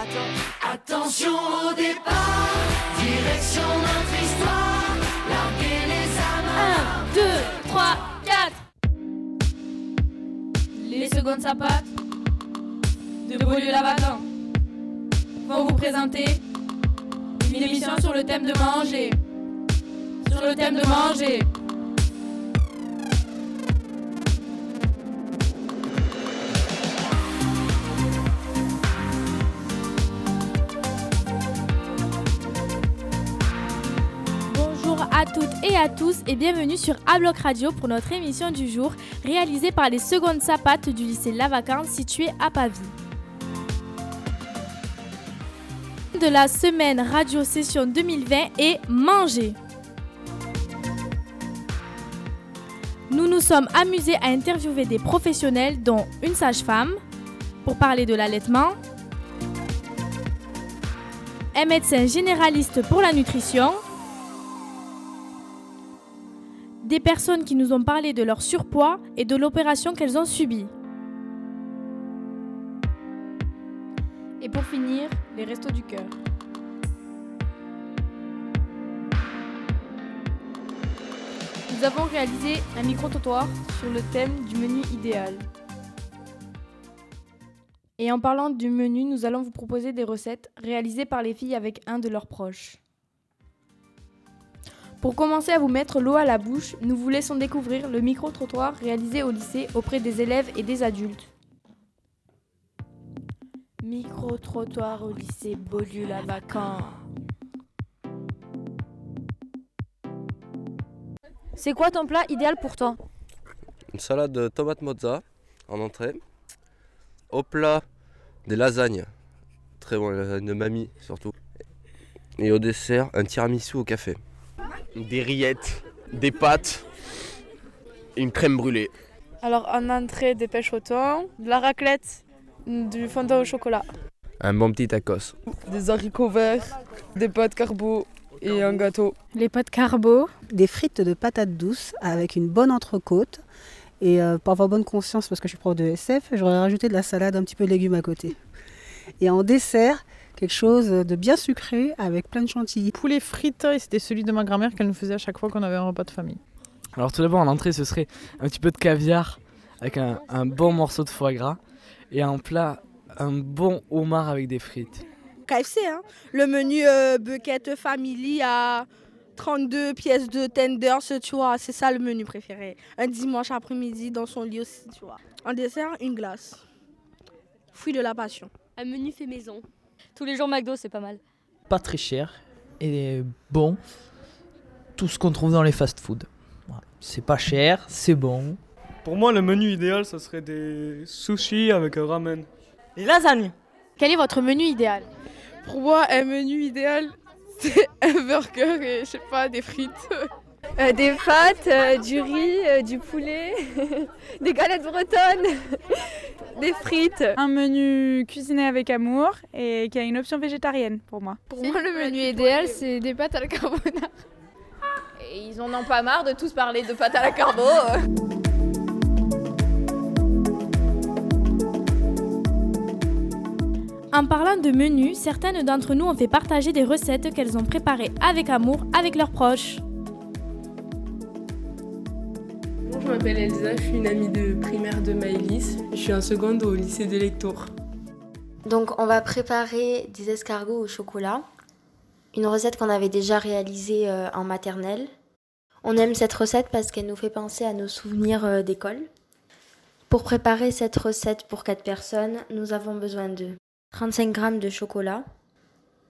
attends. Attention au départ, direction notre histoire. Larguez les amarres. 1, 2, 3, 4 Les secondes sapates de Beaulieu Lavacan vont vous présenter une émission sur le thème de manger. Sur le thème de manger. Toutes et à tous et bienvenue sur Abloc Radio pour notre émission du jour réalisée par les secondes sapates du lycée Lavacan situé à Pavie. de la semaine Radio Session 2020 est Manger. Nous nous sommes amusés à interviewer des professionnels dont une sage-femme pour parler de l'allaitement, un médecin généraliste pour la nutrition, des personnes qui nous ont parlé de leur surpoids et de l'opération qu'elles ont subie. Et pour finir, les restos du cœur. Nous avons réalisé un micro-trottoir sur le thème du menu idéal. Et en parlant du menu, nous allons vous proposer des recettes réalisées par les filles avec un de leurs proches. Pour commencer à vous mettre l'eau à la bouche, nous vous laissons découvrir le micro-trottoir réalisé au lycée auprès des élèves et des adultes. Micro-trottoir au lycée Beaulieu-Lavacan. C'est quoi ton plat idéal pour toi? Une salade de tomate mozza en entrée. Au plat, des lasagnes. Très bon, les lasagnes de mamie surtout. Et au dessert, un tiramisu au café. Des rillettes, des pâtes et une crème brûlée. Alors en entrée, des pêches au thon, de la raclette, du fondant au chocolat. Un bon petit tacos. Des haricots verts, des pâtes carbo et un gâteau. Les pâtes carbo. Des frites de patates douces avec une bonne entrecôte. Et euh, pour avoir bonne conscience, parce que je suis prof de SF, j'aurais rajouté de la salade, un petit peu de légumes à côté. Et en dessert, quelque chose de bien sucré avec plein de chantilly. Poulet frites, c'était celui de ma grand-mère qu'elle nous faisait à chaque fois qu'on avait un repas de famille. Alors tout d'abord en entrée ce serait un petit peu de caviar avec un, un bon morceau de foie gras et en plat un bon homard avec des frites. KFC, hein. le menu euh, bucket family à 32 pièces de tenders, tu vois, c'est ça le menu préféré. Un dimanche après-midi dans son lit aussi, tu vois. En dessert, une glace. Fruit de la passion. Un menu fait maison. Tous les jours McDo, c'est pas mal. Pas très cher et bon. Tout ce qu'on trouve dans les fast-food. Voilà. C'est pas cher, c'est bon. Pour moi, le menu idéal, ça serait des sushis avec un ramen. Les lasagnes. Quel est votre menu idéal? Pour moi, un menu idéal, c'est un burger et je sais pas, des frites. Euh, des pâtes, euh, du riz, euh, du poulet, des galettes bretonnes, des frites. Un menu cuisiné avec amour et qui a une option végétarienne pour moi. Pour moi, le menu idéal, c'est des pâtes à la carbonara. Et ils en ont pas marre de tous parler de pâtes à la carbo. En parlant de menu, certaines d'entre nous ont fait partager des recettes qu'elles ont préparées avec amour avec leurs proches. M'appelle Elsa, je suis une amie de primaire de Maëlys. Je suis en seconde au lycée des lecteurs. Donc on va préparer des escargots au chocolat, une recette qu'on avait déjà réalisée euh, en maternelle. On aime cette recette parce qu'elle nous fait penser à nos souvenirs euh, d'école. Pour préparer cette recette pour 4 personnes, nous avons besoin de 35 g de chocolat,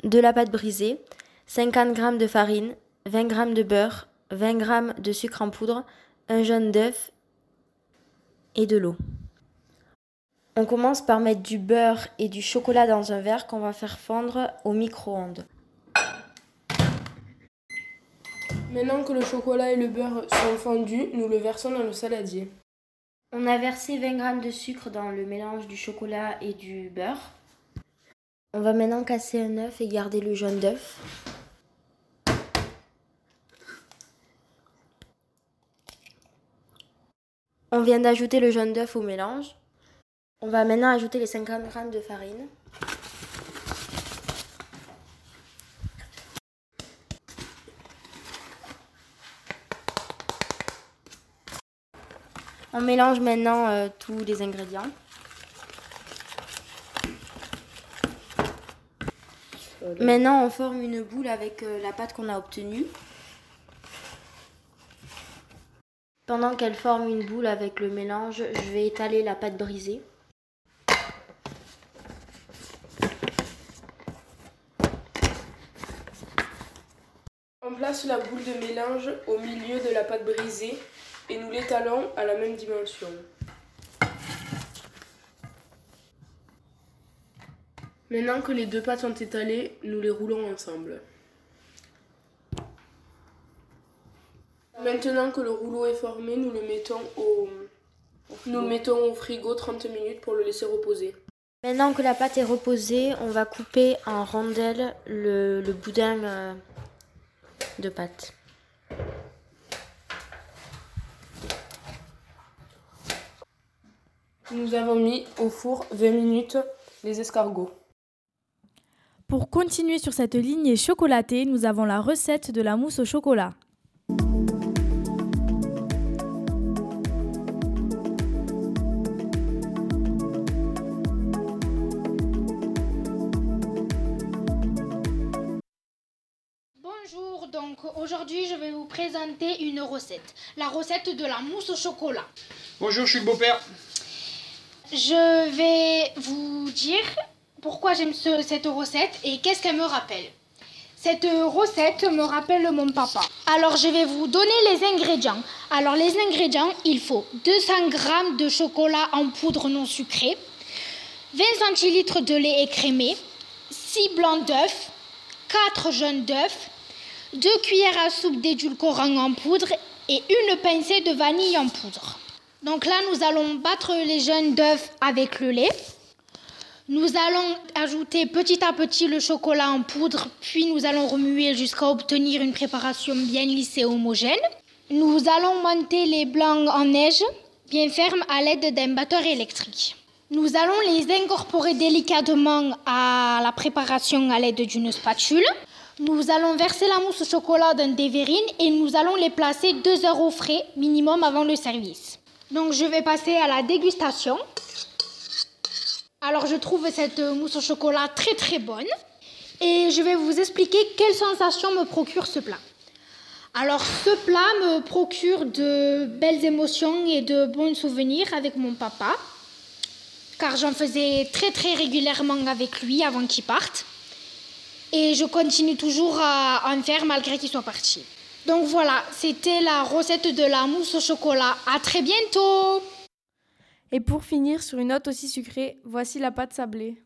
de la pâte brisée, 50 g de farine, 20 g de beurre, 20 g de sucre en poudre, un jaune d'œuf et de l'eau. On commence par mettre du beurre et du chocolat dans un verre qu'on va faire fondre au micro-ondes. Maintenant que le chocolat et le beurre sont fondus, nous le versons dans le saladier. On a versé 20 g de sucre dans le mélange du chocolat et du beurre. On va maintenant casser un œuf et garder le jaune d'œuf. On vient d'ajouter le jaune d'œuf au mélange. On va maintenant ajouter les 50 g de farine. On mélange maintenant euh, tous les ingrédients. Euh, maintenant, on forme une boule avec euh, la pâte qu'on a obtenue. Pendant qu'elle forme une boule avec le mélange, je vais étaler la pâte brisée. On place la boule de mélange au milieu de la pâte brisée et nous l'étalons à la même dimension. Maintenant que les deux pâtes sont étalées, nous les roulons ensemble. Maintenant que le rouleau est formé, nous le mettons au, nous le mettons au frigo 30 minutes pour le laisser reposer. Maintenant que la pâte est reposée, on va couper en rondelles le, le boudin euh, de pâte. Nous avons mis au four 20 minutes les escargots. Pour continuer sur cette lignée chocolatée, nous avons la recette de la mousse au chocolat. Une recette. La recette de la mousse au chocolat. Bonjour, je suis le beau-père. Je vais vous dire pourquoi j'aime ce- cette recette et qu'est-ce qu'elle me rappelle. Cette recette me rappelle mon papa. Alors je vais vous donner les ingrédients. Alors les ingrédients, il faut 200 g de chocolat en poudre non sucrée, 20 centilitres de lait écrémé, 6 blancs d'œufs, 4 jaunes d'œufs, 2 cuillères à soupe d'édulcorant en poudre et une pincée de vanille en poudre. Donc là, nous allons battre les jaunes d'œufs avec le lait. Nous allons ajouter petit à petit le chocolat en poudre, puis nous allons remuer jusqu'à obtenir une préparation bien lisse et homogène. Nous allons monter les blancs en neige, bien fermes à l'aide d'un batteur électrique. Nous allons les incorporer délicatement à la préparation à l'aide d'une spatule. Nous allons verser la mousse au chocolat dans des verrines et nous allons les placer deux heures au frais minimum avant le service. Donc je vais passer à la dégustation. Alors je trouve cette mousse au chocolat très très bonne et je vais vous expliquer quelle sensation me procure ce plat. Alors ce plat me procure de belles émotions et de bons souvenirs avec mon papa car j'en faisais très très régulièrement avec lui avant qu'il parte et je continue toujours à en faire malgré qu'il soit parti. Donc voilà, c'était la recette de la mousse au chocolat. À très bientôt Et pour finir sur une note aussi sucrée, voici la pâte sablée.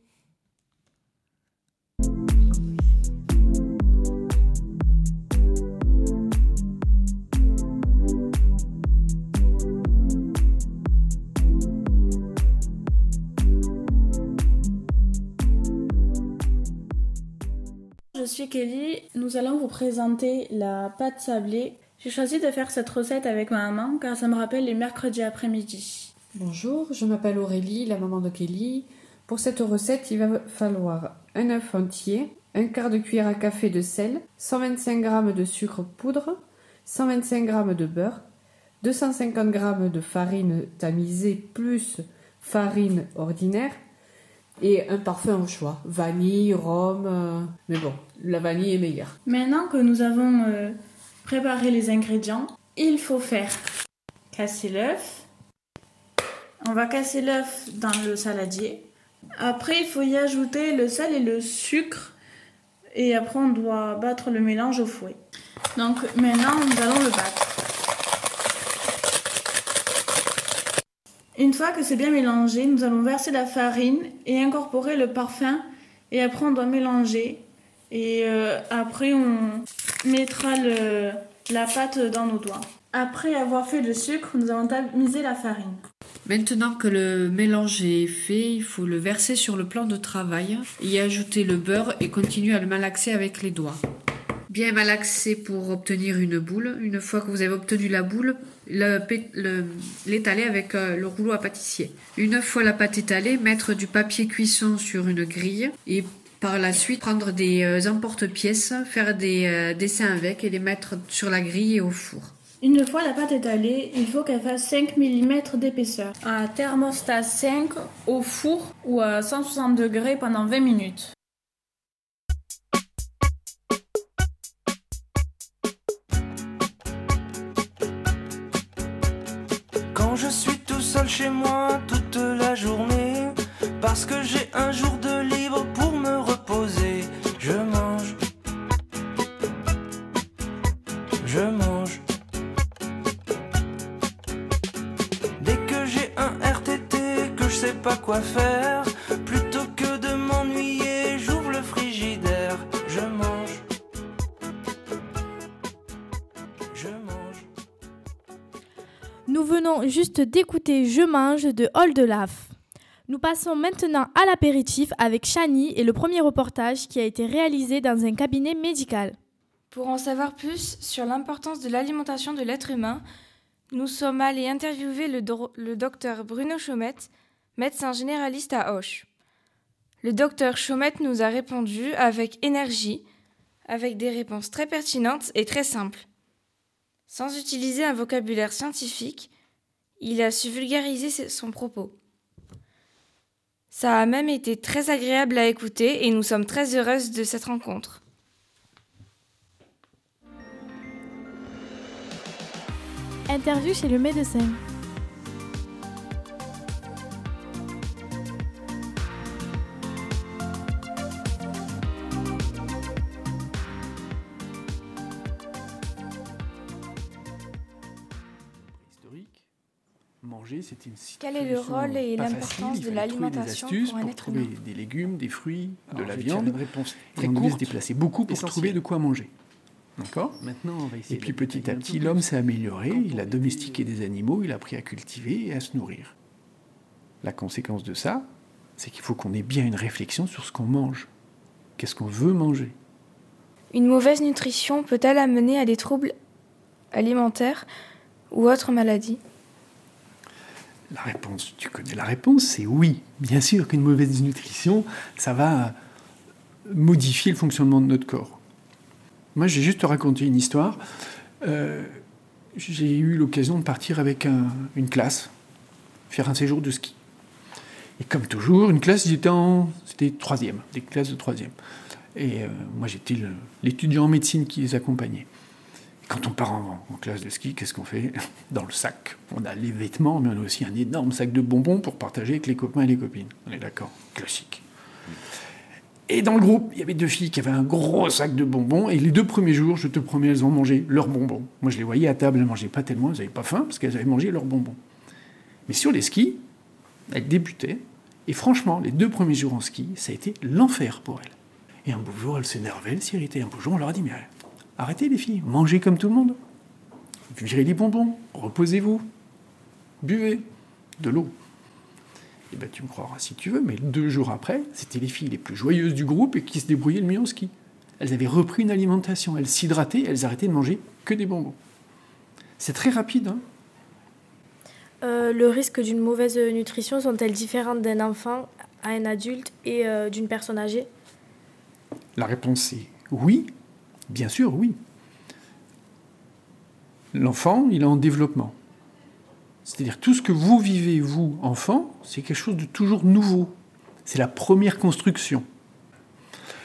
Je suis Kelly, nous allons vous présenter la pâte sablée. J'ai choisi de faire cette recette avec ma maman car ça me rappelle les mercredis après-midi. Bonjour, je m'appelle Aurélie, la maman de Kelly. Pour cette recette, il va falloir un œuf entier, un quart de cuillère à café de sel, 125 g de sucre poudre, 125 g de beurre, 250 g de farine tamisée plus farine ordinaire et un parfum au choix, vanille, rhum, euh, mais bon, la vanille est meilleure. Maintenant que nous avons euh, préparé les ingrédients, il faut faire casser l'œuf. On va casser l'œuf dans le saladier. Après, il faut y ajouter le sel et le sucre. Et après, on doit battre le mélange au fouet. Donc maintenant, nous allons le battre. Une fois que c'est bien mélangé, nous allons verser la farine et incorporer le parfum. Et après, on doit mélanger. Et euh, après, on mettra la pâte dans nos doigts. Après avoir fait le sucre, nous allons tamiser la farine. Maintenant que le mélange est fait, il faut le verser sur le plan de travail, y ajouter le beurre et continuer à le malaxer avec les doigts. Bien malaxer pour obtenir une boule. Une fois que vous avez obtenu la boule, l'étaler avec euh, le rouleau à pâtissier. Une fois la pâte étalée, mettre du papier cuisson sur une grille et par la suite prendre des euh, emporte-pièces, faire des euh, dessins avec et les mettre sur la grille et au four. Une fois la pâte étalée, il faut qu'elle fasse 5 mm d'épaisseur. À thermostat 5 au four ou à 160 degrés pendant 20 minutes. Chez moi toute la journée, parce que j'ai un jour de libre pour me reposer, je mange. Je mange. Dès que j'ai un RTT, que je sais pas quoi faire, d'écouter Je mange de Old Laf. Nous passons maintenant à l'apéritif avec Shani et le premier reportage qui a été réalisé dans un cabinet médical. Pour en savoir plus sur l'importance de l'alimentation de l'être humain, nous sommes allés interviewer le, dro- le docteur Bruno Chaumette, médecin généraliste à Auch. Le docteur Chaumette nous a répondu avec énergie, avec des réponses très pertinentes et très simples. Sans utiliser un vocabulaire scientifique, il a su vulgariser son propos. Ça a même été très agréable à écouter et nous sommes très heureuses de cette rencontre. Interview chez le médecin. C'était une Quel est le rôle et l'importance de l'alimentation pour un pour être trouver humain des légumes, des fruits, de la viande. une réponse Et très on devait se déplacer beaucoup pour trouver de quoi manger. D'accord? Maintenant, on va essayer Et puis petit à petit, l'homme s'est amélioré, il a domestiqué des animaux, il a appris à cultiver et à se nourrir. La conséquence de ça, c'est qu'il faut qu'on ait bien une réflexion sur ce qu'on mange. Qu'est-ce qu'on veut manger? Une mauvaise nutrition peut-elle amener à des troubles alimentaires ou autres maladies? La réponse, tu connais la réponse, c'est oui. Bien sûr qu'une mauvaise nutrition, ça va modifier le fonctionnement de notre corps. Moi, j'ai juste te raconter une histoire. Euh, j'ai eu l'occasion de partir avec un- une classe, faire un séjour de ski. Et comme toujours, une classe, j'étais en, c'était troisième, des classes de troisième. Et euh, moi, j'étais l'étudiant en médecine qui les accompagnait. Quand on part en, en classe de ski, qu'est-ce qu'on fait Dans le sac, on a les vêtements, mais on a aussi un énorme sac de bonbons pour partager avec les copains et les copines. On est d'accord Classique. Et dans le groupe, il y avait deux filles qui avaient un gros sac de bonbons. Et les deux premiers jours, je te promets, elles ont mangé leurs bonbons. Moi, je les voyais à table, elles ne mangeaient pas tellement, elles n'avaient pas faim parce qu'elles avaient mangé leurs bonbons. Mais sur les skis, elles débutaient. Et franchement, les deux premiers jours en ski, ça a été l'enfer pour elles. Et un beau jour, elles s'énervaient, elles s'irritaient. Un beau jour, on leur a dit Mais arrêtez les filles, mangez comme tout le monde. Virez les bonbons, reposez-vous, buvez de l'eau. Et ben, tu me croiras si tu veux, mais deux jours après, c'était les filles les plus joyeuses du groupe et qui se débrouillaient le mieux en ski. Elles avaient repris une alimentation, elles s'hydrataient, elles arrêtaient de manger que des bonbons. C'est très rapide, hein Euh, le risque d'une mauvaise nutrition sont-elles différentes d'un enfant à un adulte et euh, d'une personne âgée? La réponse est oui, bien sûr, oui. L'enfant, il est en développement. C'est-à-dire tout ce que vous vivez, vous, enfant, c'est quelque chose de toujours nouveau. C'est la première construction.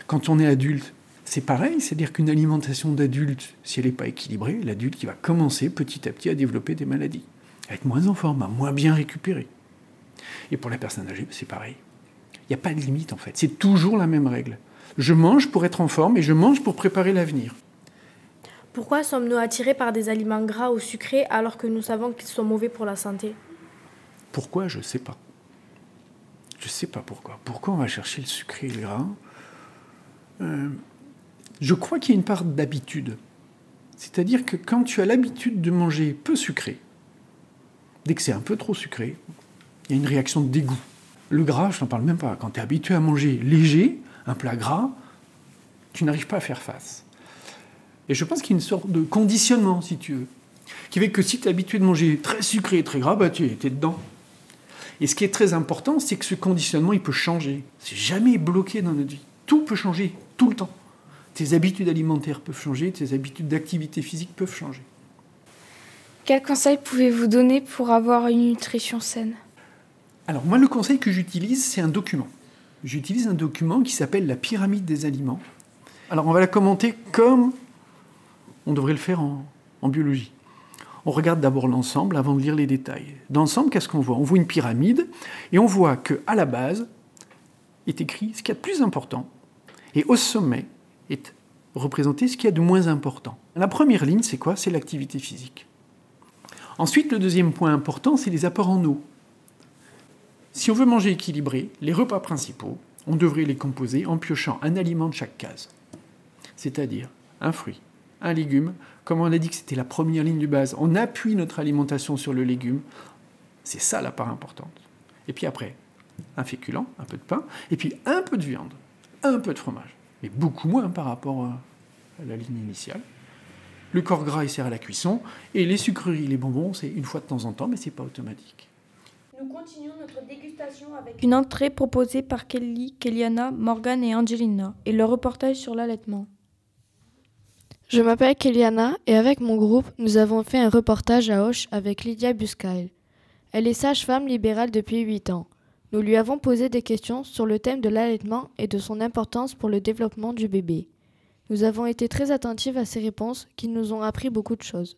Quand on est adulte, c'est pareil, c'est-à-dire qu'une alimentation d'adulte, si elle n'est pas équilibrée, l'adulte va commencer petit à petit à développer des maladies, à être moins en forme, à moins bien récupérer. Et pour la personne âgée, c'est pareil. Il n'y a pas de limite en fait, c'est toujours la même règle. Je mange pour être en forme et je mange pour préparer l'avenir. Pourquoi sommes-nous attirés par des aliments gras ou sucrés alors que nous savons qu'ils sont mauvais pour la santé? Pourquoi? Je ne sais pas. Je ne sais pas pourquoi. Pourquoi on va chercher le sucré et le gras? Euh, Je crois qu'il y a une part d'habitude. C'est-à-dire que quand tu as l'habitude de manger peu sucré, dès que c'est un peu trop sucré, il y a une réaction de dégoût. Le gras, je n'en parle même pas. Quand tu es habitué à manger léger, un plat gras, tu n'arrives pas à faire face. Et je pense qu'il y a une sorte de conditionnement, si tu veux, qui fait que si tu es habitué de manger très sucré et très gras, bah, tu es dedans. Et ce qui est très important, c'est que ce conditionnement, il peut changer. C'est jamais bloqué dans notre vie. Tout peut changer, tout le temps. Tes habitudes alimentaires peuvent changer, tes habitudes d'activité physique peuvent changer. Quels conseils pouvez-vous donner pour avoir une nutrition saine? Alors moi, le conseil que j'utilise, c'est un document. J'utilise un document qui s'appelle la pyramide des aliments. Alors on va la commenter comme on devrait le faire en, biologie. On regarde d'abord l'ensemble avant de lire les détails. Dans l'ensemble, qu'est-ce qu'on voit? On voit une pyramide et on voit que à la base est écrit ce qu'il y a de plus important et au sommet est représenté ce qu'il y a de moins important. La première ligne, c'est quoi? C'est l'activité physique. Ensuite, le deuxième point important, c'est les apports en eau. Si on veut manger équilibré, les repas principaux, on devrait les composer en piochant un aliment de chaque case. C'est-à-dire un fruit, un légume, comme on a dit que c'était la première ligne de base, on appuie notre alimentation sur le légume. C'est ça la part importante. Et puis après, un féculent, un peu de pain, et puis un peu de viande, un peu de fromage, mais beaucoup moins par rapport à la ligne initiale. Le corps gras, il sert à la cuisson. Et les sucreries, les bonbons, c'est une fois de temps en temps, mais c'est pas automatique. Nous continuons notre dégustation avec Une entrée proposée par Kelly, Kellyanna, Morgan et Angelina et leur reportage sur l'allaitement. Je m'appelle Kellyanna et avec mon groupe, nous avons fait un reportage à Auch avec Lydia Buscail. Elle est sage-femme libérale depuis 8 ans. Nous lui avons posé des questions sur le thème de l'allaitement et de son importance pour le développement du bébé. Nous avons été très attentifs à ses réponses qui nous ont appris beaucoup de choses.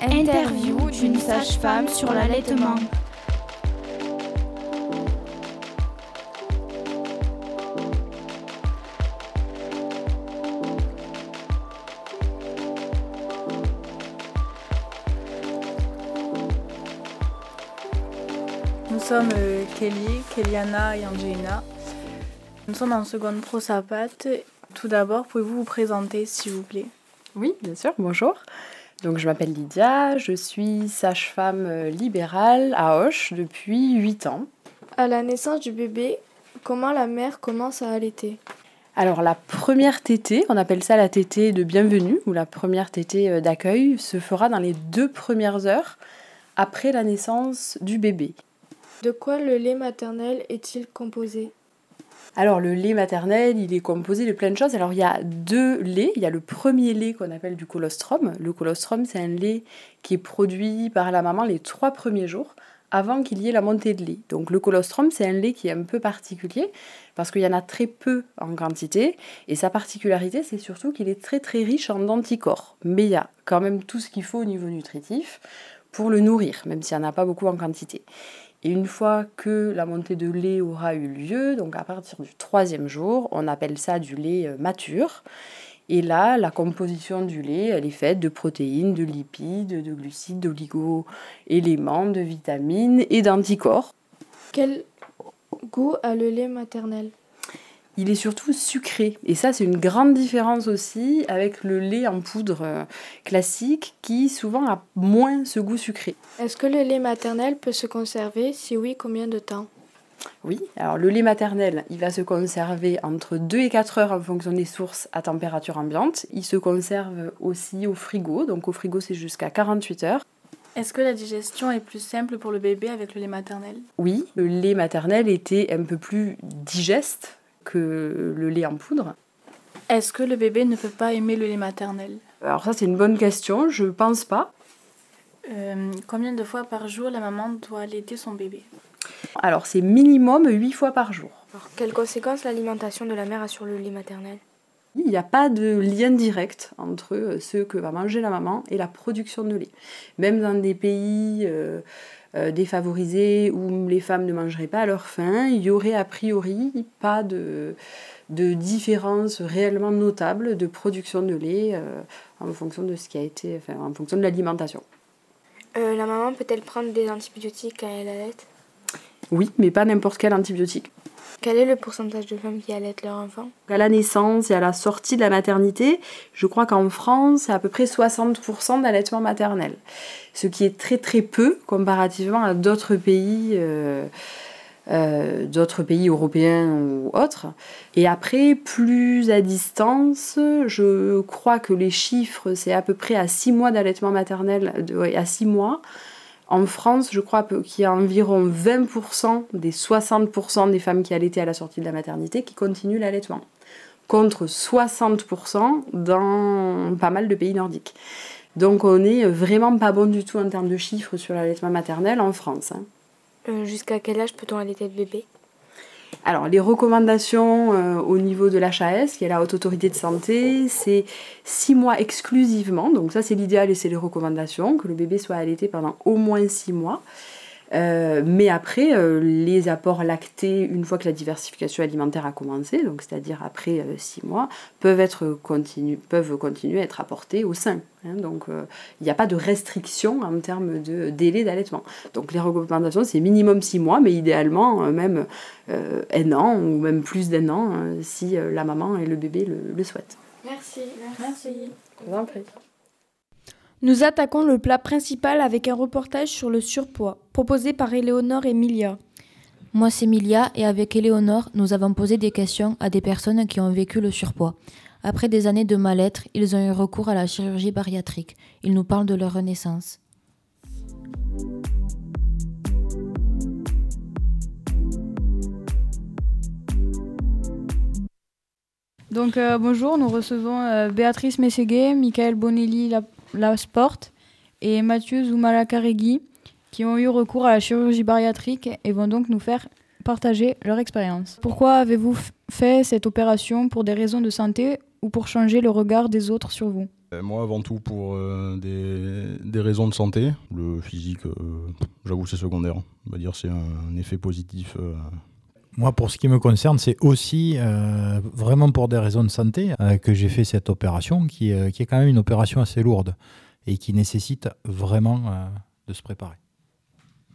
Interview d'une sage-femme sur l'allaitement. Nous sommes euh, Kelly, Kellyanna et Angelina. Nous sommes en seconde pro Sapat. Tout d'abord, pouvez-vous vous présenter, s'il vous plaît? Oui, bien sûr, bonjour. Donc, je m'appelle Lydia, je suis sage-femme euh, libérale à Auch depuis 8 ans. À la naissance du bébé, comment la mère commence à allaiter? Alors, la première tétée, on appelle ça la tétée de bienvenue ou la première tétée euh, d'accueil, se fera dans les deux premières heures après la naissance du bébé. De quoi le lait maternel est-il composé? Alors le lait maternel, il est composé de plein de choses. Alors il y a deux laits. Il y a le premier lait qu'on appelle du colostrum. Le colostrum, c'est un lait qui est produit par la maman les trois premiers jours avant qu'il y ait la montée de lait. Donc le colostrum, c'est un lait qui est un peu particulier parce qu'il y en a très peu en quantité. Et sa particularité, c'est surtout qu'il est très très riche en anticorps. Mais il y a quand même tout ce qu'il faut au niveau nutritif pour le nourrir, même s'il n'y en a pas beaucoup en quantité. Et une fois que la montée de lait aura eu lieu, donc à partir du troisième jour, on appelle ça du lait mature. Et là, la composition du lait, elle est faite de protéines, de lipides, de glucides, d'oligo-éléments, de vitamines et d'anticorps. Quel goût a le lait maternel? Il est surtout sucré. Et ça, c'est une grande différence aussi avec le lait en poudre euh, classique qui souvent a moins ce goût sucré. Est-ce que le lait maternel peut se conserver? Si oui, combien de temps? Oui, alors le lait maternel, il va se conserver entre 2 et 4 heures en fonction des sources à température ambiante. Il se conserve aussi au frigo, donc au frigo c'est jusqu'à 48 heures. Est-ce que la digestion est plus simple pour le bébé avec le lait maternel? Oui, le lait maternel était un peu plus digeste que le lait en poudre. Est-ce que le bébé ne peut pas aimer le lait maternel? Alors ça c'est une bonne question, je pense pas. Euh, combien de fois par jour la maman doit allaiter son bébé? Alors c'est minimum 8 fois par jour. Alors, quelles conséquences l'alimentation de la mère a sur le lait maternel? Il n'y a pas de lien direct entre ce que va manger la maman et la production de lait. Même dans des pays euh, euh, défavorisés où les femmes ne mangeraient pas à leur faim, il y aurait a priori pas de, de différence réellement notable de production de lait euh, en fonction de ce qui a été, enfin, en fonction de l'alimentation. la maman peut-elle prendre des antibiotiques quand elle allait Oui, mais pas n'importe quel antibiotique. Quel est le pourcentage de femmes qui allaitent leur enfant? À la naissance et à la sortie de la maternité, je crois qu'en France, c'est à peu près 60% d'allaitement maternel. Ce qui est très très peu comparativement à d'autres pays. Euh, euh, d'autres pays européens ou autres. Et après, plus à distance, je crois que les chiffres, c'est à peu près à 6 mois d'allaitement maternel, à 6 mois. En France, je crois qu'il y a environ 20% des 60% des femmes qui allaitaient à la sortie de la maternité qui continuent l'allaitement. contre 60% dans pas mal de pays nordiques. Donc on est vraiment pas bon du tout en termes de chiffres sur l'allaitement maternel en France. hein. Euh, Jusqu'à quel âge peut-on allaiter le bébé? Alors, les recommandations euh, au niveau de l'HAS, qui est la Haute Autorité de Santé, c'est 6 mois exclusivement. Donc, ça, c'est l'idéal et c'est les recommandations, que le bébé soit allaité pendant au moins 6 mois. Euh, mais après, euh, les apports lactés, une fois que la diversification alimentaire a commencé, donc c'est-à-dire après 6 mois, peuvent, être continu, peuvent continuer à être apportés au sein. hein. donc, euh, il n'y a pas de restriction en termes de délai d'allaitement. Donc, les recommandations, c'est minimum 6 mois, mais idéalement, euh, même euh, un an ou même plus d'un an, euh, si euh, la maman et le bébé le, le souhaitent. Merci. Merci. Je vous en prie. Nous attaquons le plat principal avec un reportage sur le surpoids, proposé par Éléonore et Milia. Moi, c'est Milia et avec Éléonore, nous avons posé des questions à des personnes qui ont vécu le surpoids. Après des années de mal-être, ils ont eu recours à la chirurgie bariatrique. Ils nous parlent de leur renaissance. Donc euh, bonjour, nous recevons euh, Béatrice Mességuet, Michael Bonelli La- Lasporte et Mathieu Zoumalacaregui qui ont eu recours à la chirurgie bariatrique et vont donc nous faire partager leur expérience. Pourquoi avez-vous fait cette opération? Pour des raisons de santé ou pour changer le regard des autres sur vous? Euh, Moi, avant tout, pour euh, des, des raisons de santé. Le physique, euh, j'avoue, c'est secondaire. On va dire c'est un effet positif. euh. Moi, pour ce qui me concerne, c'est aussi euh, vraiment pour des raisons de santé euh, que j'ai fait cette opération, qui, euh, qui est quand même une opération assez lourde et qui nécessite vraiment euh, de se préparer.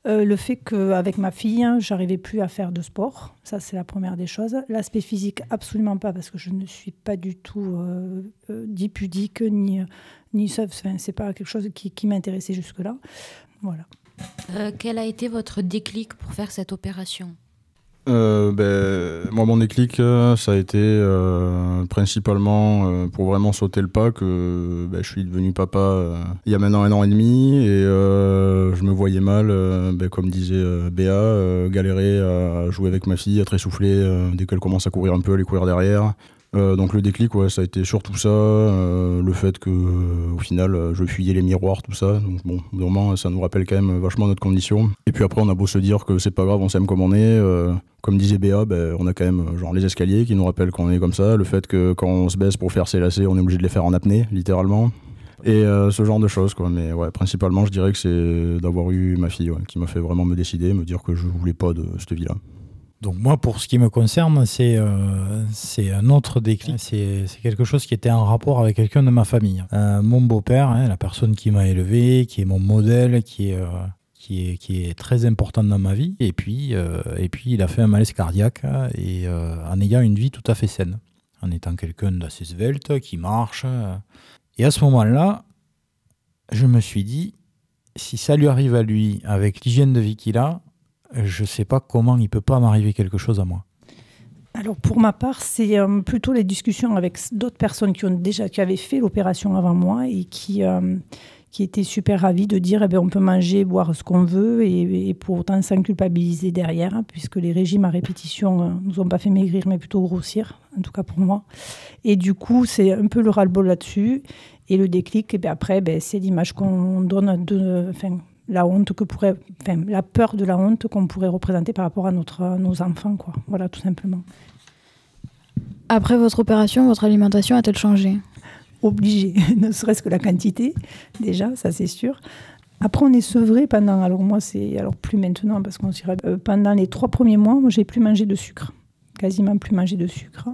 Euh, le fait qu'avec ma fille, hein, j'arrivais plus à faire de sport, ça c'est la première des choses. L'aspect physique, absolument pas, parce que je ne suis pas du tout ni pudique, ni, ni ça, enfin, c'est pas quelque chose qui, qui m'intéressait jusque-là. Voilà. Euh, quel a été votre déclic pour faire cette opération? Euh, ben, moi, mon déclic, euh, ça a été euh, principalement euh, pour vraiment sauter le pas que ben, je suis devenu papa euh, il y a maintenant un an et demi et euh, je me voyais mal, ben, comme disait Béa, galérer à jouer avec ma fille, être essoufflé euh, dès qu'elle commence à courir un peu, aller courir derrière. Euh, donc le déclic, ouais, ça a été surtout ça, euh, le fait que euh, au final je fuyais les miroirs, tout ça. Donc bon, vraiment ça nous rappelle quand même vachement notre condition. Et puis après on a beau se dire que c'est pas grave, on s'aime comme on est. comme disait Béa, ben, on a quand même genre les escaliers qui nous rappellent qu'on est comme ça. Le fait que quand on se baisse pour faire ses lacets, on est obligé de les faire en apnée, littéralement. Et ce genre de choses, quoi. Mais ouais, principalement, je dirais que c'est d'avoir eu ma fille qui m'a fait vraiment me décider, me dire que je voulais pas de cette vie-là. Donc moi, pour ce qui me concerne, c'est euh, c'est un autre déclic. C'est quelque chose qui était en rapport avec quelqu'un de ma famille. Euh, mon beau-père, hein, la personne qui m'a élevé, qui est mon modèle, qui est, euh, qui est, qui est très important dans ma vie. Et puis, et puis il a fait un malaise cardiaque et en ayant une vie tout à fait saine, en étant quelqu'un d'assez svelte, qui marche. Et à ce moment-là, je me suis dit, si ça lui arrive à lui, avec l'hygiène de vie qu'il a, je sais pas comment il peut pas m'arriver quelque chose à moi. Alors pour ma part, c'est euh, plutôt les discussions avec d'autres personnes qui ont déjà qui avaient fait l'opération avant moi et qui euh, qui étaient super ravis de dire eh ben, on peut manger, boire ce qu'on veut et, et pour autant sans culpabiliser derrière, hein, puisque les régimes à répétition euh, nous ont pas fait maigrir mais plutôt grossir, en tout cas pour moi. Et du coup, c'est un peu le ras-le-bol là-dessus. Et le déclic, eh ben, après, ben, c'est l'image qu'on donne de, la honte que pourrait, enfin, la peur de la honte qu'on pourrait représenter par rapport à notre, à nos enfants, quoi. Voilà, tout simplement. Après votre opération, votre alimentation a-t-elle changé? Obligé, ne serait-ce que la quantité, déjà, ça c'est sûr. Après, on est sevré pendant, alors moi, c'est, alors plus maintenant, parce qu'on s'y euh, pendant les trois premiers mois, moi, j'ai plus mangé de sucre, quasiment plus mangé de sucre.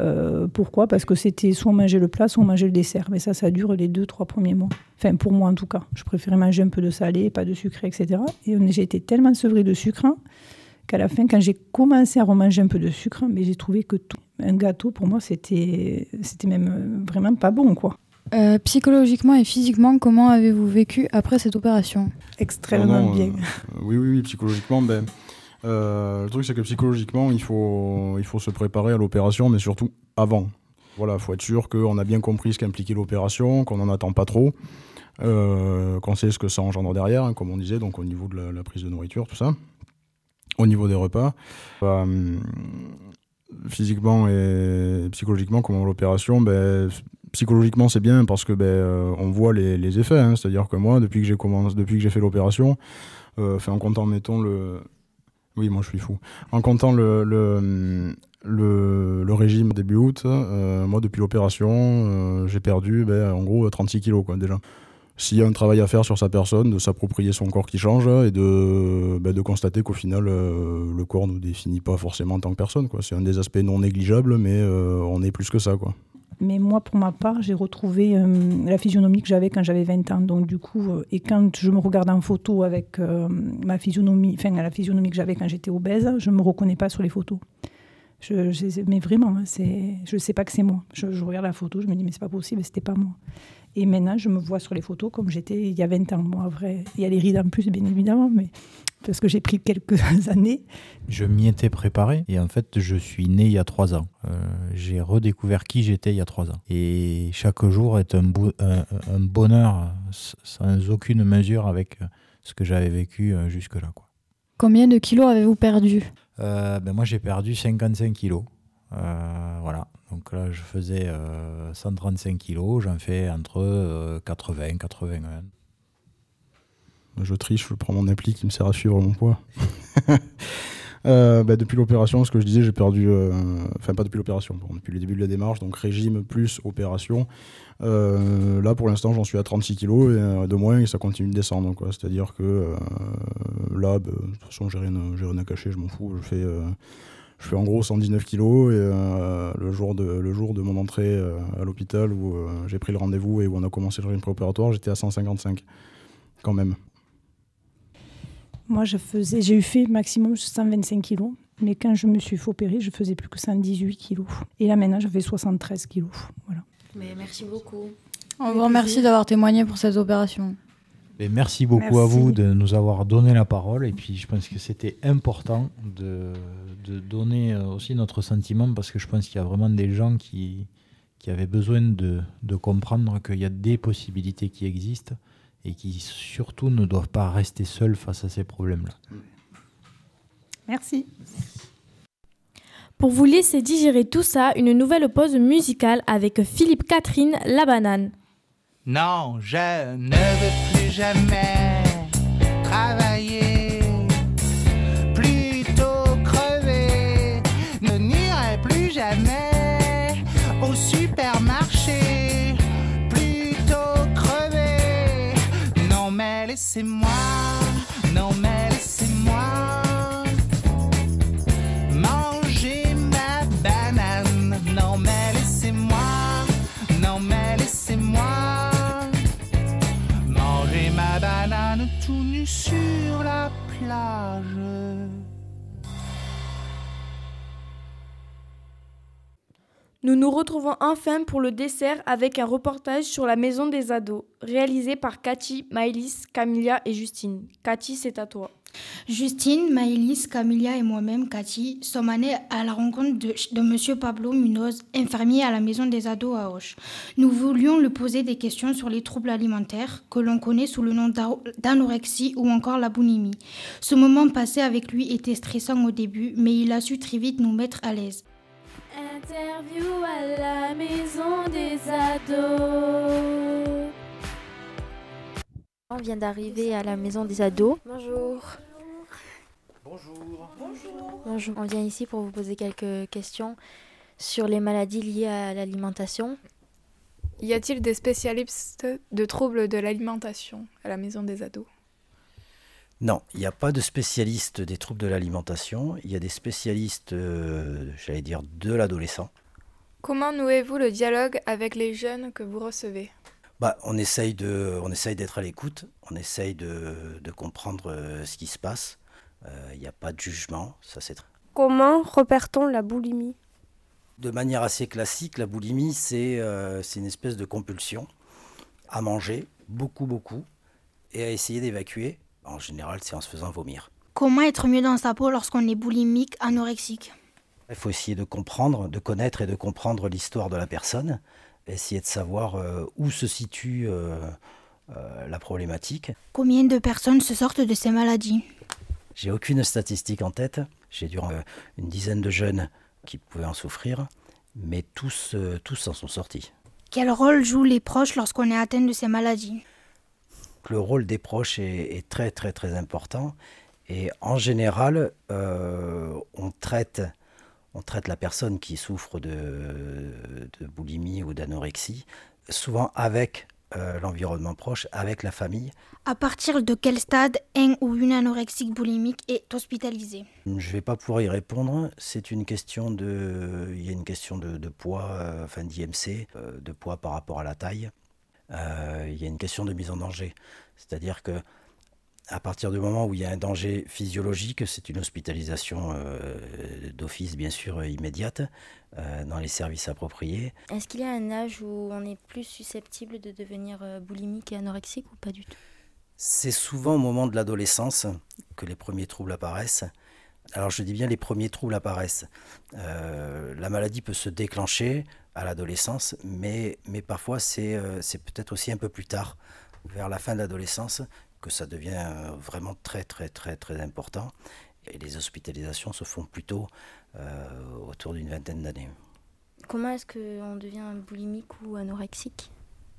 Euh, pourquoi? Parce que c'était soit on mangeait le plat, soit on mangeait le dessert. Mais ça, ça dure les deux, trois premiers mois. Enfin, pour moi en tout cas. Je préférais manger un peu de salé, pas de sucré, etc. Et on- j'ai été tellement sevré de sucre hein, qu'à la fin, quand j'ai commencé à remanger un peu de sucre, mais j'ai trouvé que tout. Un gâteau, pour moi, c'était, c'était même euh, vraiment pas bon, quoi. Euh, Psychologiquement et physiquement, comment avez-vous vécu après cette opération? Extrêmement non, bien. euh, oui, oui, oui, psychologiquement, ben, euh, le truc c'est que psychologiquement, il faut, il faut se préparer à l'opération, mais surtout avant. Voilà, faut être sûr qu'on a bien compris ce qu'impliquait l'opération, qu'on n'en attend pas trop, euh, qu'on sait ce que ça engendre derrière, hein, comme on disait, donc au niveau de la, prise de nourriture, tout ça, au niveau des repas. Euh, physiquement et psychologiquement, comment l'opération, ben, psychologiquement c'est bien parce que ben, on voit les, effets. hein. C'est-à-dire que moi, depuis que j'ai depuis que j'ai fait l'opération, euh, en comptant, mettons le, oui, moi je suis fou. En comptant le, le, le, régime début août, euh, moi depuis l'opération, euh, j'ai perdu ben, en gros 36 kilos quoi, déjà. S'il y a un travail à faire sur sa personne, de s'approprier son corps qui change et de, ben, constater qu'au final, euh, le corps ne nous définit pas forcément en tant que personne. C'est un des aspects non négligeables, mais on est plus que ça. quoi. Mais moi, pour ma part, j'ai retrouvé euh, la physionomie que j'avais quand j'avais 20 ans. Donc, du coup, euh, et quand je me regarde en photo avec euh, ma physionomie, enfin, la physionomie que j'avais quand j'étais obèse, je ne me reconnais pas sur les photos. Je, mais vraiment, hein, je ne sais pas que c'est moi. Je, regarde la photo, je me dis, mais c'est pas possible, c'était pas moi. Et maintenant, je me vois sur les photos comme j'étais il y a 20 ans. Bon, vrai, il y a les rides en plus, bien évidemment, mais parce que j'ai pris quelques années. Je m'y étais préparé et en fait, je suis né il y a trois ans. Euh, j'ai redécouvert qui j'étais il y a trois ans. Et chaque jour est un, bo- un- un bonheur sans aucune mesure avec euh, ce que j'avais vécu euh, jusque-là. Combien de kilos avez-vous perdu? Euh, ben moi, j'ai perdu 55 kilos. Euh, voilà. Donc là, je faisais euh, 135 kilos. J'en fais entre euh, 80 81. Je triche, je prends mon appli qui me sert à suivre mon poids. Euh, bah, depuis l'opération, ce que je disais, j'ai perdu, euh, enfin pas depuis l'opération, depuis le début de la démarche, donc régime plus opération. Euh, là, pour l'instant, j'en suis à 36 kilos et de moins, et ça continue de descendre. C'est-à-dire que là, bah, de toute façon, j'ai rien, rien à cacher, je m'en fous. Je fais, je fais en gros 119 kilos et le, jour de, le jour de mon entrée à l'hôpital où j'ai pris le rendez-vous et où on a commencé le régime préopératoire, j'étais à 155 quand même. Moi, je faisais, j'ai eu fait maximum 125 kilos, mais quand je me suis fait opérer, je faisais plus que 118 kilos. Et là, maintenant, je fais 73 kilos. Voilà. Mais merci beaucoup. On vous remercie d'avoir témoigné pour cette opération. Et merci beaucoup à vous de nous avoir donné la parole. Et puis, je pense que c'était important de, de donner euh, aussi notre sentiment parce que je pense qu'il y a vraiment des gens qui, qui avaient besoin de, de comprendre qu'il y a des possibilités qui existent et qui surtout ne doivent pas rester seuls face à ces problèmes-là. Merci. Pour vous laisser digérer tout ça, une nouvelle pause musicale avec Philippe Catherine La Banane. Non, je ne veux plus jamais laissez-moi, non mais laissez-moi manger ma banane. Non mais laissez-moi, non mais laissez-moi manger ma banane tout nu sur la plage. Nous nous retrouvons enfin pour le dessert avec un reportage sur la maison des ados, réalisé par Cathy, Maëlys, Camilla et Justine. Cathy, c'est à toi. Justine, Maëlys, Camilla et moi-même, Cathy, sommes allés à la rencontre de, de Monsieur Pablo Munoz, infirmier à la maison des ados à Auch. Nous voulions lui poser des questions sur les troubles alimentaires, que l'on connaît sous le nom d'anorexie ou encore la boulimie. Ce moment passé avec lui était stressant au début, mais il a su très vite nous mettre à l'aise. Interview à la maison des ados. On vient d'arriver à la maison des ados. Bonjour. Bonjour. Bonjour. On vient ici pour vous poser quelques questions sur les maladies liées à l'alimentation. Y a-t-il des spécialistes de troubles de l'alimentation à la maison des ados? Non, il n'y a pas de spécialistes des troubles de l'alimentation. Il y a des spécialistes, euh, j'allais dire, de l'adolescent. Comment nouez-vous le dialogue avec les jeunes que vous recevez? Bah, on essaye de, on essaye d'être à l'écoute. On essaye de, de comprendre euh, ce qui se passe. Euh, Il n'y a pas de jugement. Ça, c'est Comment repère-t-on la boulimie? De manière assez classique. La boulimie, c'est euh, c'est une espèce de compulsion à manger beaucoup, beaucoup et à essayer d'évacuer. En général, c'est en se faisant vomir. Comment être mieux dans sa peau lorsqu'on est boulimique, anorexique? Il faut essayer de comprendre, de connaître et de comprendre l'histoire de la personne, essayer de savoir euh, où se situe euh, euh, la problématique. Combien de personnes se sortent de ces maladies? J'ai aucune statistique en tête. J'ai euh, une dizaine de jeunes qui pouvaient en souffrir, mais tous, tous s'en sont sortis. Quel rôle jouent les proches lorsqu'on est atteint de ces maladies? Le rôle des proches est, est très très très important et en général, euh, on, traite, on traite la personne qui souffre de, de boulimie ou d'anorexie, souvent avec euh, l'environnement proche, avec la famille. À partir de quel stade un ou une anorexique boulimique est hospitalisé? Je ne vais pas pouvoir y répondre. C'est une question de, il y a une question de, de poids, euh, enfin d'IMC, euh, de poids par rapport à la taille. Il y a une question de mise en danger. C'est-à-dire que à partir du moment où il y a un danger physiologique, c'est une hospitalisation euh, d'office, bien sûr, immédiate, euh, dans les services appropriés. Est-ce qu'il y a un âge où on est plus susceptible de devenir euh, boulimique et anorexique ou pas du tout? C'est souvent au moment de l'adolescence que les premiers troubles apparaissent. Alors je dis bien les premiers troubles apparaissent. la maladie peut se déclencher à l'adolescence, mais, mais parfois c'est peut-être aussi un peu plus tard, vers la fin de l'adolescence, que ça devient euh, vraiment très très très très important. Et les hospitalisations se font plutôt euh, autour d'une vingtaine d'années. Comment est-ce qu'on devient boulimique ou anorexique?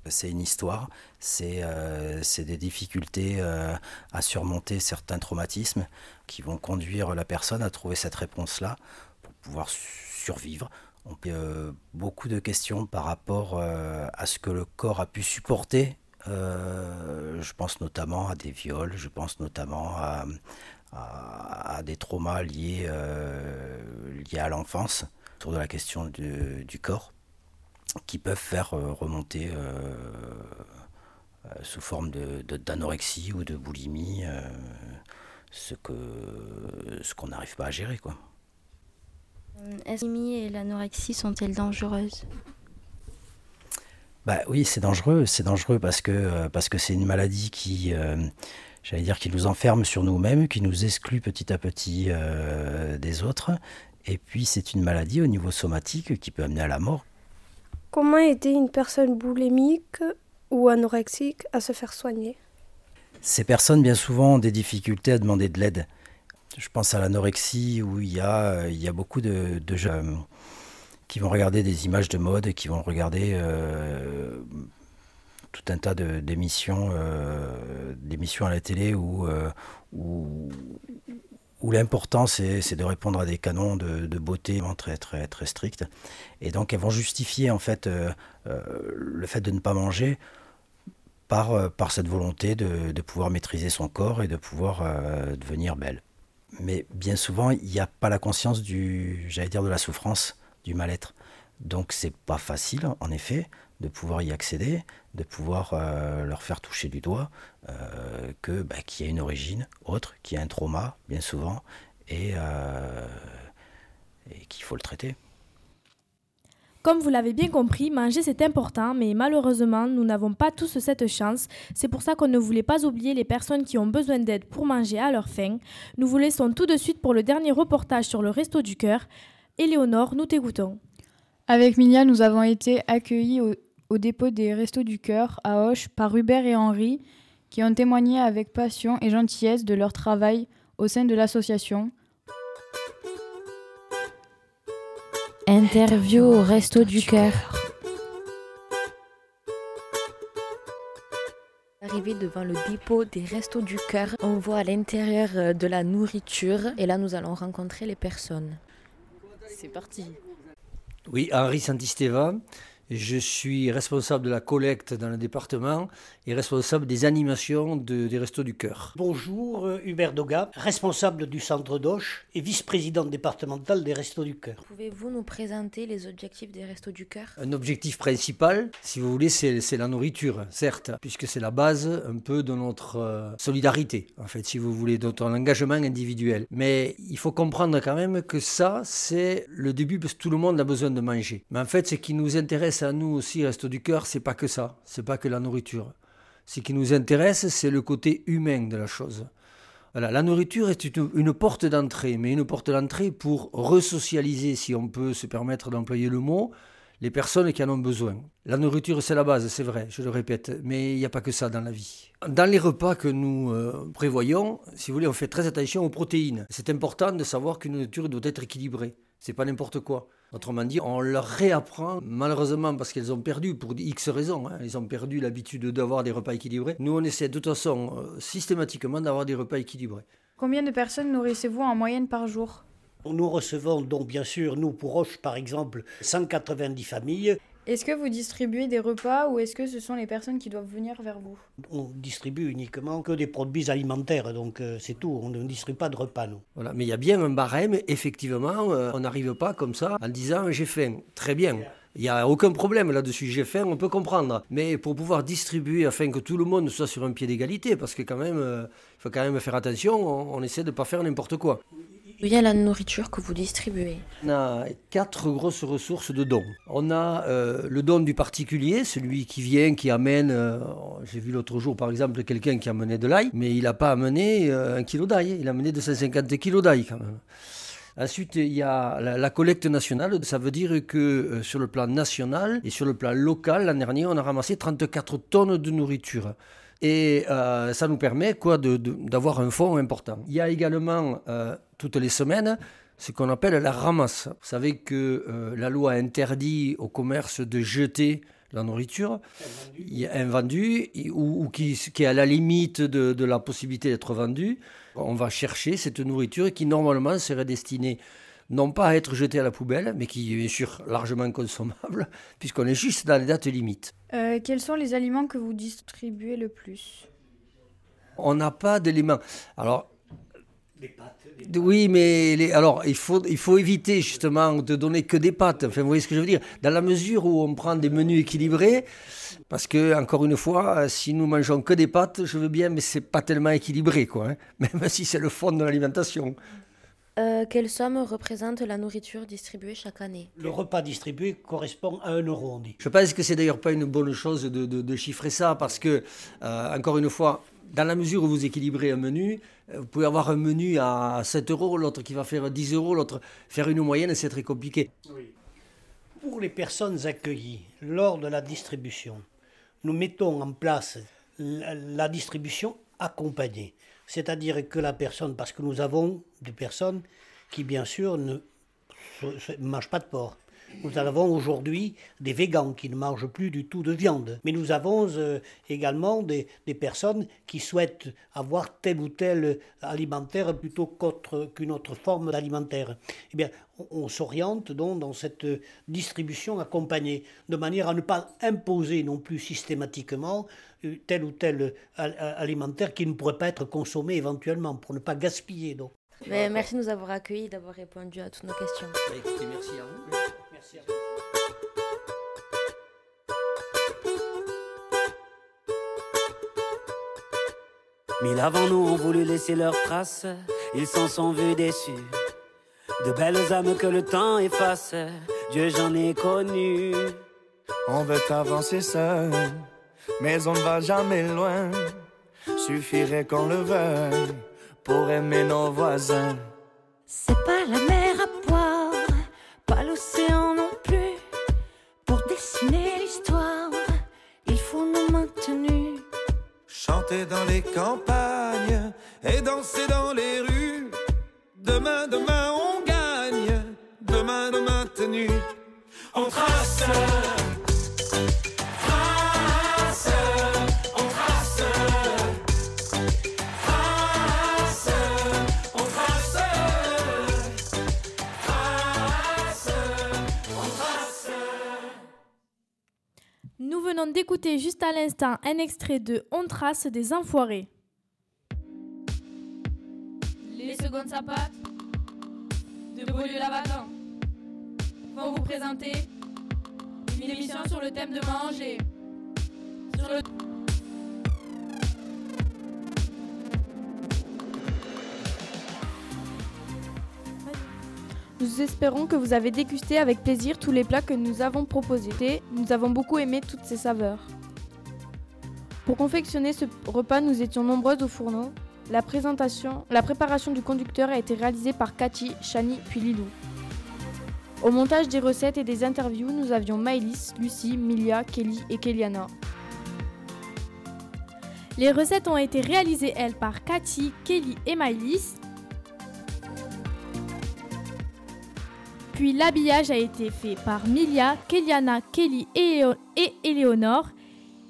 C'est une histoire, c'est euh, des difficultés à surmonter certains traumatismes qui vont conduire la personne à trouver cette réponse-là pour pouvoir survivre. On peut beaucoup de questions par rapport à ce que le corps a pu supporter euh, je pense notamment à des viols, je pense notamment à, des traumas liés, euh, liés à l'enfance, autour de la question du corps, qui peuvent faire euh, remonter sous forme d'anorexie de, ou de boulimie ce qu'on ce n'arrive pas à gérer. Quoi. Est-ce et l'anorexie sont-elles dangereuses bah oui, c'est dangereux, c'est dangereux parce que euh, parce que c'est une maladie qui, euh, j'allais dire, qui nous enferme sur nous-mêmes, qui nous exclut petit à petit euh, des autres. Et puis c'est une maladie au niveau somatique qui peut amener à la mort. Comment aider une personne boulémique ou anorexique à se faire soigner? Ces personnes, bien souvent, ont des difficultés à demander de l'aide. Je pense à l'anorexie où il y a, il y a beaucoup de, de jeunes qui vont regarder des images de mode et qui vont regarder euh, tout un tas d'émissions euh, d'émissions à la télé où, euh, où, l'important c'est de répondre à des canons de, beauté très, très, très stricts. Et donc elles vont justifier en fait le fait de ne pas manger par, par cette volonté de, de pouvoir maîtriser son corps et de pouvoir devenir belle. Mais bien souvent, il n'y a pas la conscience du, j'allais dire, de la souffrance du mal-être. Donc c'est pas facile, en effet, de pouvoir y accéder, de pouvoir euh, leur faire toucher du doigt euh, que bah, qu'il y a une origine autre, qu'il y a un trauma bien souvent, et, euh, et qu'il faut le traiter. Comme vous l'avez bien compris, manger c'est important, mais malheureusement, nous n'avons pas tous cette chance. C'est pour ça qu'on ne voulait pas oublier les personnes qui ont besoin d'aide pour manger à leur faim. Nous vous laissons tout de suite pour le dernier reportage sur le Resto du Cœur. Éléonore, nous t'écoutons. Avec Milia, nous avons été accueillis au, dépôt des Restos du Cœur à Auch par Hubert et Henri, qui ont témoigné avec passion et gentillesse de leur travail au sein de l'association. Interview au Resto du Cœur. Arrivé devant le dépôt des Restos du Cœur, on voit à l'intérieur euh, de la nourriture et là nous allons rencontrer les personnes. C'est parti. Oui, Henri Santisteva. Je suis responsable de la collecte dans le département et responsable des animations des Restos du Cœur. Bonjour, euh, Hubert Doga, responsable du centre d'Auch et vice-président départemental des Restos du Cœur. Pouvez-vous nous présenter les objectifs des Restos du Cœur? Un objectif principal, si vous voulez, c'est la nourriture, certes, puisque c'est la base un peu de notre euh, solidarité, en fait, si vous voulez, de notre engagement individuel. Mais il faut comprendre quand même que ça, c'est le début parce que tout le monde a besoin de manger. Mais en fait, ce qui nous intéresse à nous aussi, Restos du Cœur, c'est pas que ça, c'est pas que la nourriture. Ce qui nous intéresse, c'est le côté humain de la chose. Voilà, la nourriture est une, porte d'entrée, mais une porte d'entrée pour resocialiser, si on peut se permettre d'employer le mot, les personnes qui en ont besoin. La nourriture, c'est la base, c'est vrai, je le répète, mais il n'y a pas que ça dans la vie. Dans les repas que nous euh, prévoyons, si vous voulez, on fait très attention aux protéines. C'est important de savoir qu'une nourriture doit être équilibrée. C'est pas n'importe quoi. Autrement dit, on leur réapprend, malheureusement parce qu'elles ont perdu, pour X raisons, hein, ils ont perdu l'habitude d'avoir des repas équilibrés. Nous, on essaie de toute façon euh, systématiquement d'avoir des repas équilibrés. Combien de personnes nourrissez-vous en moyenne par jour? Nous recevons donc bien sûr, nous pour Roche par exemple, 190 familles. Est-ce que vous distribuez des repas ou est-ce que ce sont les personnes qui doivent venir vers vous? On distribue uniquement que des produits alimentaires, donc euh, c'est tout, on ne distribue pas de repas nous. Voilà, mais il y a bien un barème, effectivement, euh, on n'arrive pas comme ça en disant j'ai faim. Très bien. Il n'y a aucun problème là-dessus, j'ai faim, on peut comprendre. Mais pour pouvoir distribuer afin que tout le monde soit sur un pied d'égalité, parce que quand même, euh, il faut quand même faire attention, on, on essaie de ne pas faire n'importe quoi. D'où vient la nourriture que vous distribuez On a quatre grosses ressources de dons. On a euh, le don du particulier, celui qui vient, qui amène. euh, J'ai vu l'autre jour, par exemple, quelqu'un qui amenait de l'ail, mais il n'a pas amené euh, un kilo d'ail, il a amené 250 kilos d'ail quand même. Ensuite, il y a la, collecte nationale. Ça veut dire que sur le plan national et sur le plan local, l'an dernier, on a ramassé 34 tonnes de nourriture. Et euh, ça nous permet quoi d'avoir un fonds important. Il y a également euh, toutes les semaines ce qu'on appelle la ramasse. Vous savez que euh, la loi interdit au commerce de jeter la nourriture invendue ou, ou qui, qui est à la limite de, de la possibilité d'être vendue. On va chercher cette nourriture qui normalement serait destinée non pas à être jetée à la poubelle, mais qui est bien sûr largement consommable, puisqu'on est juste dans les dates limites. Euh, Quels sont les aliments que vous distribuez le plus? On n'a pas d'éléments. Alors. Oui, mais les- alors il faut, il faut éviter justement de donner que des pâtes. Enfin, vous voyez ce que je veux dire? Dans la mesure où on prend des menus équilibrés, parce que encore une fois, si nous mangeons que des pâtes, je veux bien, mais c'est pas tellement équilibré, quoi. hein. Même si c'est le fond de l'alimentation. Euh, Quelle somme représente la nourriture distribuée chaque année Le repas distribué correspond à 1 euro, on dit. Je pense que c'est d'ailleurs pas une bonne chose de, de- de chiffrer ça parce que, euh, encore une fois, dans la mesure où vous équilibrez un menu, euh, vous pouvez avoir un menu à 7 euros, l'autre qui va faire 10 euros, l'autre faire une moyenne, c'est très compliqué. Pour les personnes accueillies lors de la distribution, nous mettons en place la, la distribution accompagnée. C'est-à-dire que la personne, parce que nous avons des personnes qui, bien sûr, ne mangent pas de porc. Nous avons aujourd'hui des végans qui ne mangent plus du tout de viande. Mais nous avons euh, également des, personnes qui souhaitent avoir tel ou tel alimentaire plutôt qu'une autre forme d'alimentaire. Eh bien, on, s'oriente donc dans cette distribution accompagnée, de manière à ne pas imposer non plus systématiquement tel ou tel al- alimentaire qui ne pourrait pas être consommé éventuellement, pour ne pas gaspiller. Donc. Mais Merci de nous avoir accueillis et d'avoir répondu à toutes nos questions. Bah, écoutez, merci à vous. Merci à vous. Mille avant nous ont voulu laisser leurs traces, ils s'en sont vus déçus. De belles âmes que le temps efface, Dieu j'en ai connu. On veut avancer seul, mais on ne va jamais loin. Suffirait qu'on le veuille pour aimer nos voisins. C'est pas la mer à boire, pas l'océan non plus. Pour dessiner l'histoire, il faut nos mains tenues. Chanter dans les campagnes et danser dans les rues. Demain, demain, on gagne. Demain, demain, tenu. On. Trace. Venons d'écouter juste à l'instant un extrait de On trace des enfoirés. Les secondes sapates de Beaulieu Lavacan vont vous présenter une émission sur le thème de manger. Sur le Nous espérons que vous avez dégusté avec plaisir tous les plats que nous avons proposés. Nous avons beaucoup aimé toutes ces saveurs. Pour confectionner ce repas, nous étions nombreuses au fourneau. La, préparation du conducteur a été réalisée par Cathy, Chani puis Lilou. Au montage des recettes et des interviews, nous avions Maëlys, Lucie, Milia, Kelly et Keliana. Les recettes ont été réalisées, elles, par Cathy, Kelly et Maëlys. Puis l'habillage a été fait par Milia, Keliana, Kelly et, Éo-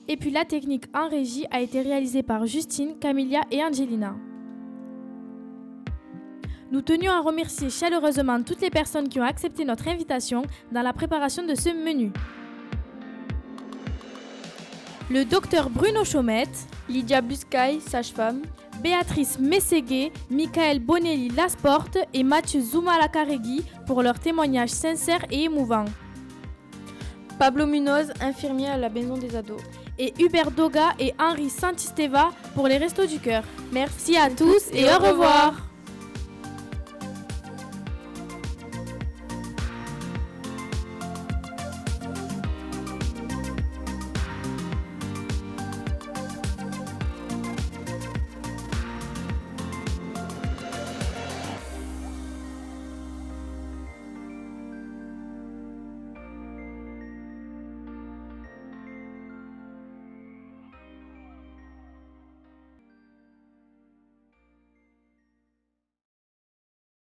et puis la technique en régie a été réalisée par Justine, Camilla et Angelina. Nous tenions à remercier chaleureusement toutes les personnes qui ont accepté notre invitation dans la préparation de ce menu. Le docteur Bruno Chaumette, Lydia Buscaille, sage-femme, Béatrice Mességué, Michael Bonelli Lasporte et Mathieu Zoumalacaregui pour leurs témoignages sincères et émouvants. Pablo Munoz, infirmier à la maison des ados. Et Hubert Doga et Henri Santisteva pour les Restos du Cœur. Merci à tous et au revoir.